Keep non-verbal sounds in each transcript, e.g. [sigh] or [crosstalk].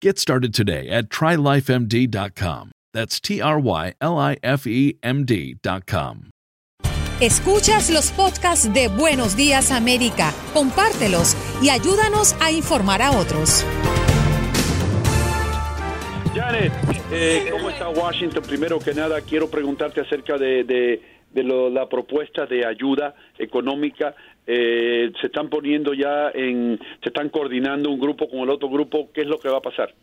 Get started today at trylifemd.com. That's T R Y L I F E M D.com. Escuchas los podcasts de Buenos Días América, compártelos y ayúdanos a informar a otros. Janet, eh, ¿cómo está Washington? Primero que nada, quiero preguntarte acerca de, de, de lo- la propuesta de ayuda económica. Eh, se están poniendo ya en, se están coordinando un grupo con el otro grupo. ¿Qué es lo que va a pasar?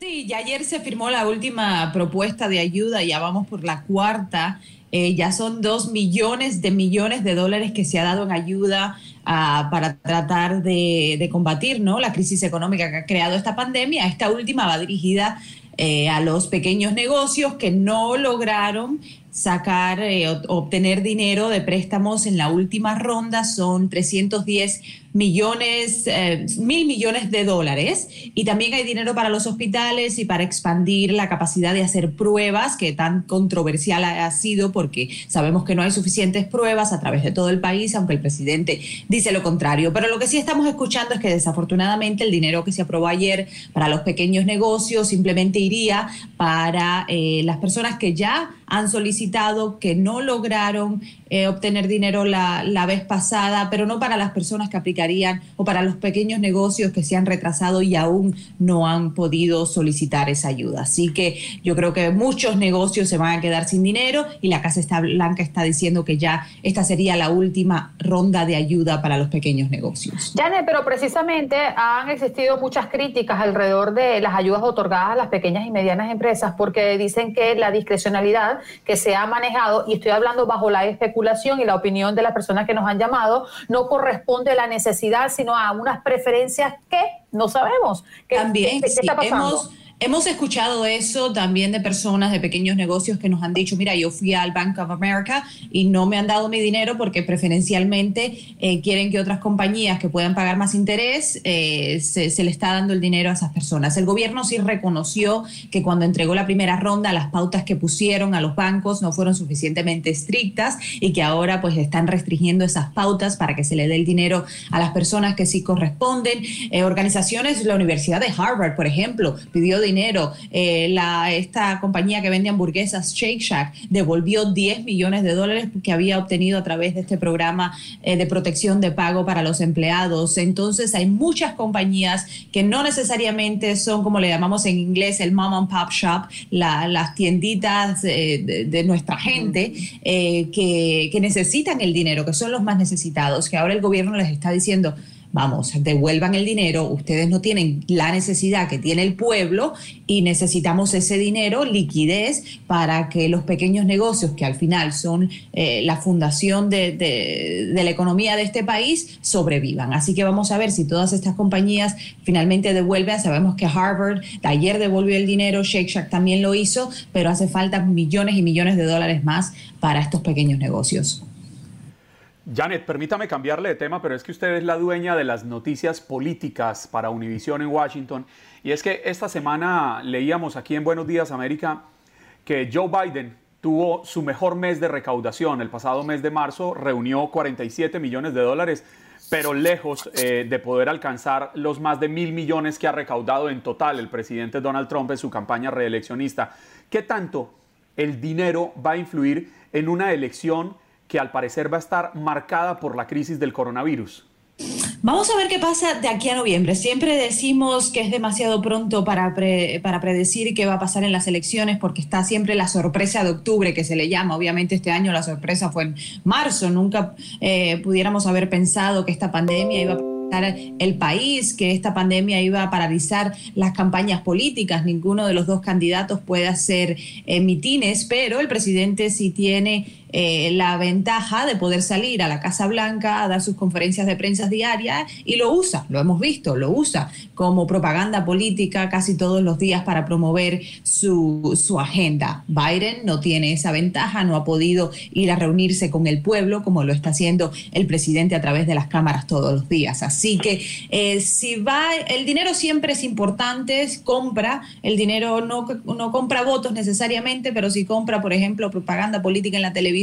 Sí, ya ayer se firmó la última propuesta de ayuda, ya vamos por la cuarta. Eh, ya son dos millones de millones de dólares que se ha dado en ayuda ah, para tratar de, combatir ¿no? la crisis económica que ha creado esta pandemia. Esta última va dirigida eh, a los pequeños negocios que no lograron sacar, eh, obtener dinero de préstamos en la última ronda. Son 310 millones, eh, mil millones de dólares. Y también hay dinero para los hospitales y para expandir la capacidad de hacer pruebas, que tan controversial ha, ha sido porque sabemos que no hay suficientes pruebas a través de todo el país, aunque el presidente dice lo contrario. Pero lo que sí estamos escuchando es que desafortunadamente el dinero que se aprobó ayer para los pequeños negocios simplemente iría para eh, las personas que ya han solicitado, que no lograron eh, obtener dinero la, la vez pasada, pero no para las personas que aplicarían o para los pequeños negocios que se han retrasado y aún no han podido solicitar esa ayuda. Así que yo creo que muchos negocios se van a quedar sin dinero y la Casa está- Blanca está diciendo que ya esta sería la última ronda de ayuda para los pequeños negocios. Janet, pero precisamente han existido muchas críticas alrededor de las ayudas otorgadas a las pequeñas y medianas empresas porque dicen que la discrecionalidad que se ha manejado, y estoy hablando bajo la especulación y la opinión de las personas que nos han llamado, no corresponde a la necesidad, sino a unas preferencias que no sabemos. ¿Qué, También, qué- qué sí, está pasando? hemos, hemos escuchado eso también de personas de pequeños negocios que nos han dicho, mira, yo fui al Bank of America y no me han dado mi dinero porque preferencialmente eh, quieren que otras compañías que puedan pagar más interés, eh, se, se le está dando el dinero a esas personas. El gobierno sí reconoció que cuando entregó la primera ronda, las pautas que pusieron a los bancos no fueron suficientemente estrictas y que ahora pues están restringiendo esas pautas para que se le dé el dinero a las personas que sí corresponden. Eh, organizaciones, la Universidad de Harvard, por ejemplo, pidió dinero. Eh, esta compañía que vende hamburguesas, Shake Shack, devolvió 10 millones de dólares que había obtenido a través de este programa eh, de protección de pago para los empleados. Entonces hay muchas compañías que no necesariamente son como le llamamos en inglés el mom and pop shop, las tienditas de, de, nuestra gente que necesitan el dinero, que son los más necesitados, que ahora el gobierno les está diciendo, vamos, devuelvan el dinero, ustedes no tienen la necesidad que tiene el pueblo y necesitamos ese dinero, liquidez, para que los pequeños negocios, que al final son eh, la fundación de, de, la economía de este país, sobrevivan. Así que vamos a ver si todas estas compañías finalmente devuelven. Sabemos que Harvard ayer devolvió el dinero, Shake Shack también lo hizo, pero hace falta millones y millones de dólares más para estos pequeños negocios. Janet, permítame cambiarle de tema, pero es que usted es la dueña de las noticias políticas para Univision en Washington. Y es que esta semana leíamos aquí en Buenos Días América que Joe Biden tuvo su mejor mes de recaudación. El pasado mes de marzo reunió 47 millones de dólares, pero lejos eh, de poder alcanzar los más de mil millones que ha recaudado en total el presidente Donald Trump en su campaña reeleccionista. ¿Qué tanto el dinero va a influir en una elección? Que al parecer va a estar marcada por la crisis del coronavirus. Vamos a ver qué pasa de aquí a noviembre. Siempre decimos que es demasiado pronto para, para predecir qué va a pasar en las elecciones porque está siempre la sorpresa de octubre que se le llama. Obviamente este año la sorpresa fue en marzo. Nunca eh, pudiéramos haber pensado que esta pandemia iba a el país, que esta pandemia iba a paralizar las campañas políticas. Ninguno de los dos candidatos puede hacer eh, mitines, pero el presidente sí tiene eh, la ventaja de poder salir a la Casa Blanca a dar sus conferencias de prensa diarias y lo usa, lo hemos visto, lo usa como propaganda política casi todos los días para promover su, su agenda. Biden no tiene esa ventaja, no ha podido ir a reunirse con el pueblo como lo está haciendo el presidente a través de las cámaras todos los días. Así que eh, si va, el dinero siempre es importante, compra, el dinero no, no compra votos necesariamente, pero si compra, por ejemplo, propaganda política en la televisión,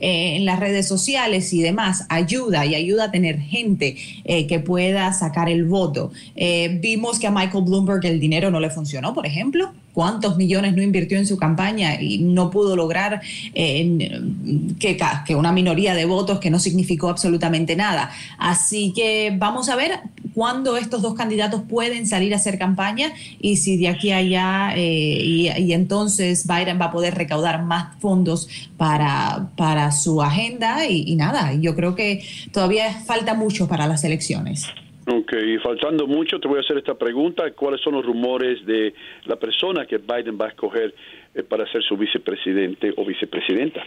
eh, en las redes sociales y demás, ayuda y ayuda a tener gente eh, que pueda sacar el voto. Eh, vimos que a Michael Bloomberg el dinero no le funcionó, por ejemplo cuántos millones no invirtió en su campaña y no pudo lograr que, que, una minoría de votos que no significó absolutamente nada. Así que vamos a ver cuándo estos dos candidatos pueden salir a hacer campaña y si de aquí a allá y, entonces Biden va a poder recaudar más fondos para para, su agenda y, nada, yo creo que todavía falta mucho para las elecciones. Ok, faltando mucho, te voy a hacer esta pregunta. ¿Cuáles son los rumores de la persona que Biden va a escoger eh, para ser su vicepresidente o vicepresidenta?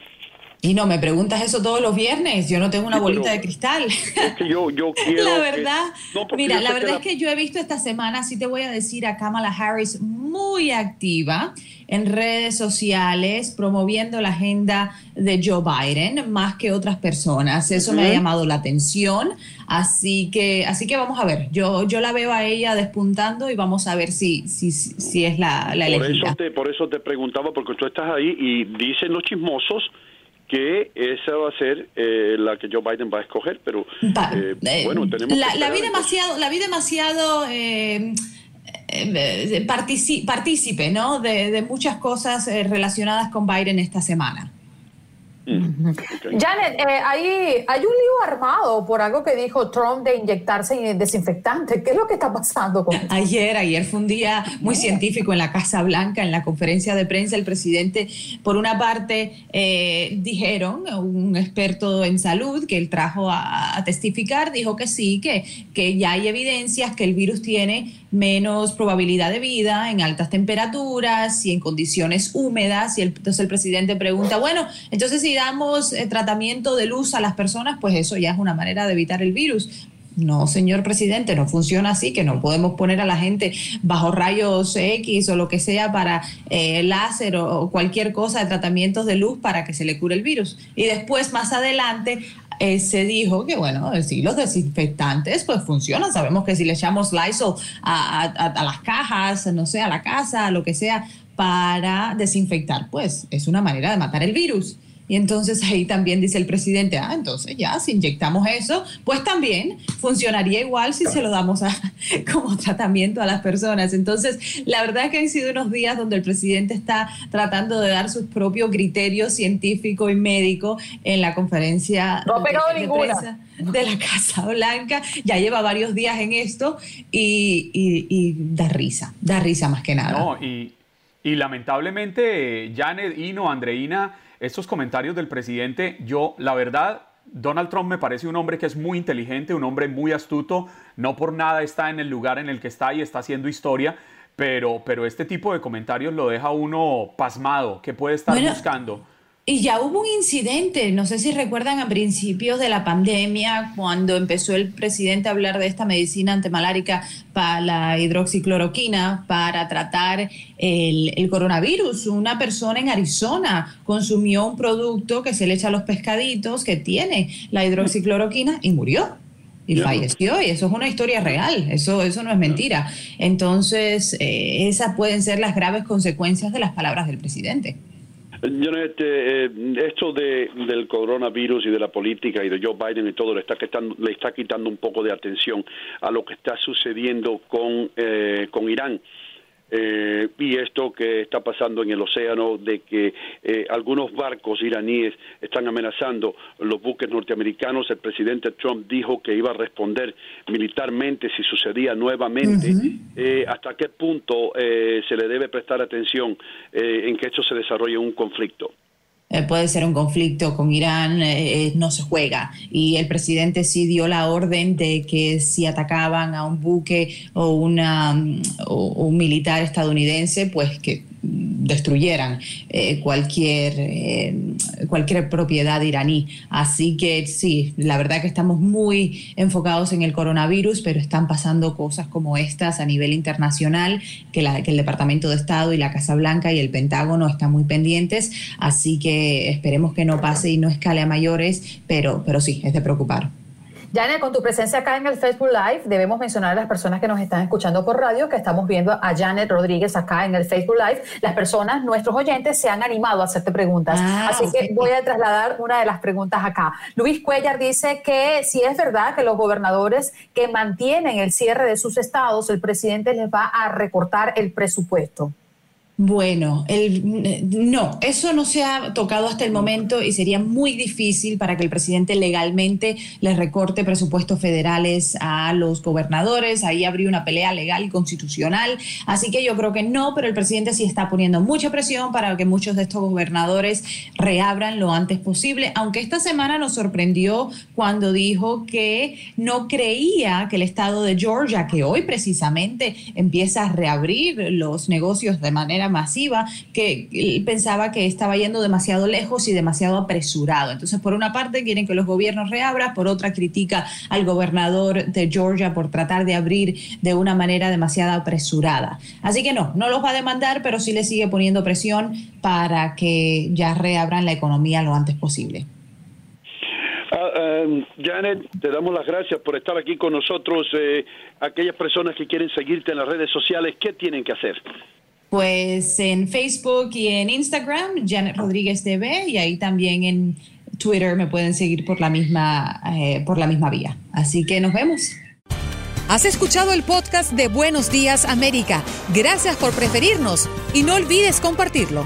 Y no me preguntas eso todos los viernes, yo no tengo una bolita de cristal. yo, quiero la verdad, mira, la verdad es que yo he visto esta semana, sí te voy a decir, a Kamala Harris muy activa en redes sociales promoviendo la agenda de Joe Biden más que otras personas. Eso me ha llamado la atención. Así que, así que vamos a ver. Yo, yo la veo a ella despuntando y vamos a ver si, si, si es la, la por Eso te, por eso te preguntaba, porque tú estás ahí y dicen los chismosos que esa va a ser eh, la que Joe Biden va a escoger, pero eh, eh, bueno, tenemos la, la vi demasiado, la vi demasiado partícipe, ¿no? De, de, muchas cosas relacionadas con Biden esta semana. Mm. Janet, eh, hay, hay un lío armado por algo que dijo Trump de inyectarse desinfectante. ¿Qué es lo que está pasando con [laughs] Ayer, ayer fue un día muy científico en la Casa Blanca, en la conferencia de prensa, el presidente, por una parte, eh, dijeron, un experto en salud que él trajo a, a, testificar, dijo que sí, que, que ya hay evidencias que el virus tiene menos probabilidad de vida en altas temperaturas y en condiciones húmedas. Y entonces el presidente pregunta, bueno, entonces si damos eh, tratamiento de luz a las personas, pues eso ya es una manera de evitar el virus. No, señor presidente, no funciona así, que no podemos poner a la gente bajo rayos X o lo que sea para eh, láser o, cualquier cosa de tratamientos de luz para que se le cure el virus. Y después, más adelante, eh, se dijo que, bueno, sí, los desinfectantes pues funcionan. Sabemos que si le echamos Lysol a, a, las cajas, no sé, a la casa, lo que sea, para desinfectar, pues es una manera de matar el virus. Y entonces ahí también dice el presidente, ah, entonces ya, si inyectamos eso, pues también funcionaría igual si se lo damos a, [laughs] como tratamiento a las personas. Entonces, la verdad es que han sido unos días donde el presidente está tratando de dar sus propios criterios científico y médico en la conferencia no de, de, prensa de la Casa Blanca. Ya lleva varios días en esto y, y, y da risa, da risa más que nada. No, y, y lamentablemente, Janet, Ino, Andreina, estos comentarios del presidente, yo, la verdad, Donald Trump me parece un hombre que es muy inteligente, un hombre muy astuto, no por nada está en el lugar en el que está y está haciendo historia, pero, pero este tipo de comentarios lo deja uno pasmado, que puede estar Bueno, buscando. Y ya hubo un incidente, no sé si recuerdan a principios de la pandemia, cuando empezó el presidente a hablar de esta medicina antimalárica para la hidroxicloroquina para tratar el, el coronavirus. Una persona en Arizona consumió un producto que se le echa a los pescaditos que tiene la hidroxicloroquina y murió. Y falleció, y eso es una historia real, eso, eso no es mentira. Entonces, eh, esas pueden ser las graves consecuencias de las palabras del presidente. Janet, eh, esto de, del coronavirus y de la política y de Joe Biden y todo le está quitando, le está quitando un poco de atención a lo que está sucediendo con, eh, con Irán. Eh, y esto que está pasando en el océano de que eh, algunos barcos iraníes están amenazando los buques norteamericanos. El presidente Trump dijo que iba a responder militarmente si sucedía nuevamente. Eh, ¿Hasta qué punto eh, se le debe prestar atención eh, en que esto se desarrolle un conflicto? Eh, puede ser un conflicto con Irán, eh, eh, no se juega. Y el presidente sí dio la orden de que si atacaban a un buque o, una, mm, o- un militar estadounidense, pues que destruyeran eh, cualquier, eh, cualquier propiedad iraní. Así que sí, la verdad que estamos muy enfocados en el coronavirus, pero están pasando cosas como estas a nivel internacional, que, la- que el Departamento de Estado y la Casa Blanca y el Pentágono están muy pendientes, así que esperemos que no pase y no escale a mayores, pero, pero sí, es de preocupar. Janet, con tu presencia acá en el Facebook Live, debemos mencionar a las personas que nos están escuchando por radio que estamos viendo a Janet Rodríguez acá en el Facebook Live. Las personas, nuestros oyentes, se han animado a hacerte preguntas. Ah, Así que voy a trasladar una de las preguntas acá. Luis Cuellar dice que si es verdad que los gobernadores que mantienen el cierre de sus estados, el presidente les va a recortar el presupuesto. Bueno, el, no, eso no se ha tocado hasta el momento y sería muy difícil para que el presidente legalmente le recorte presupuestos federales a los gobernadores. Ahí habría una pelea legal y constitucional. Así que yo creo que no, pero el presidente sí está poniendo mucha presión para que muchos de estos gobernadores reabran lo antes posible. Aunque esta semana nos sorprendió cuando dijo que no creía que el estado de Georgia, que hoy precisamente empieza a reabrir los negocios de manera masiva, que pensaba que estaba yendo demasiado lejos y demasiado apresurado. Entonces, por una parte quieren que los gobiernos reabran, por otra critica al gobernador de Georgia por tratar de abrir de una manera demasiado apresurada. Así que no, no los va a demandar, pero sí le sigue poniendo presión para que ya reabran la economía lo antes posible. Ah, eh, Janet, te damos las gracias por estar aquí con nosotros. Eh, aquellas personas que quieren seguirte en las redes sociales, ¿qué tienen que hacer? Pues en Facebook y en Instagram, Janet Rodríguez TV, y ahí también en Twitter me pueden seguir por la misma, eh, por la misma vía. Así que nos vemos. Has escuchado el podcast de Buenos Días América. Gracias por preferirnos y no olvides compartirlo.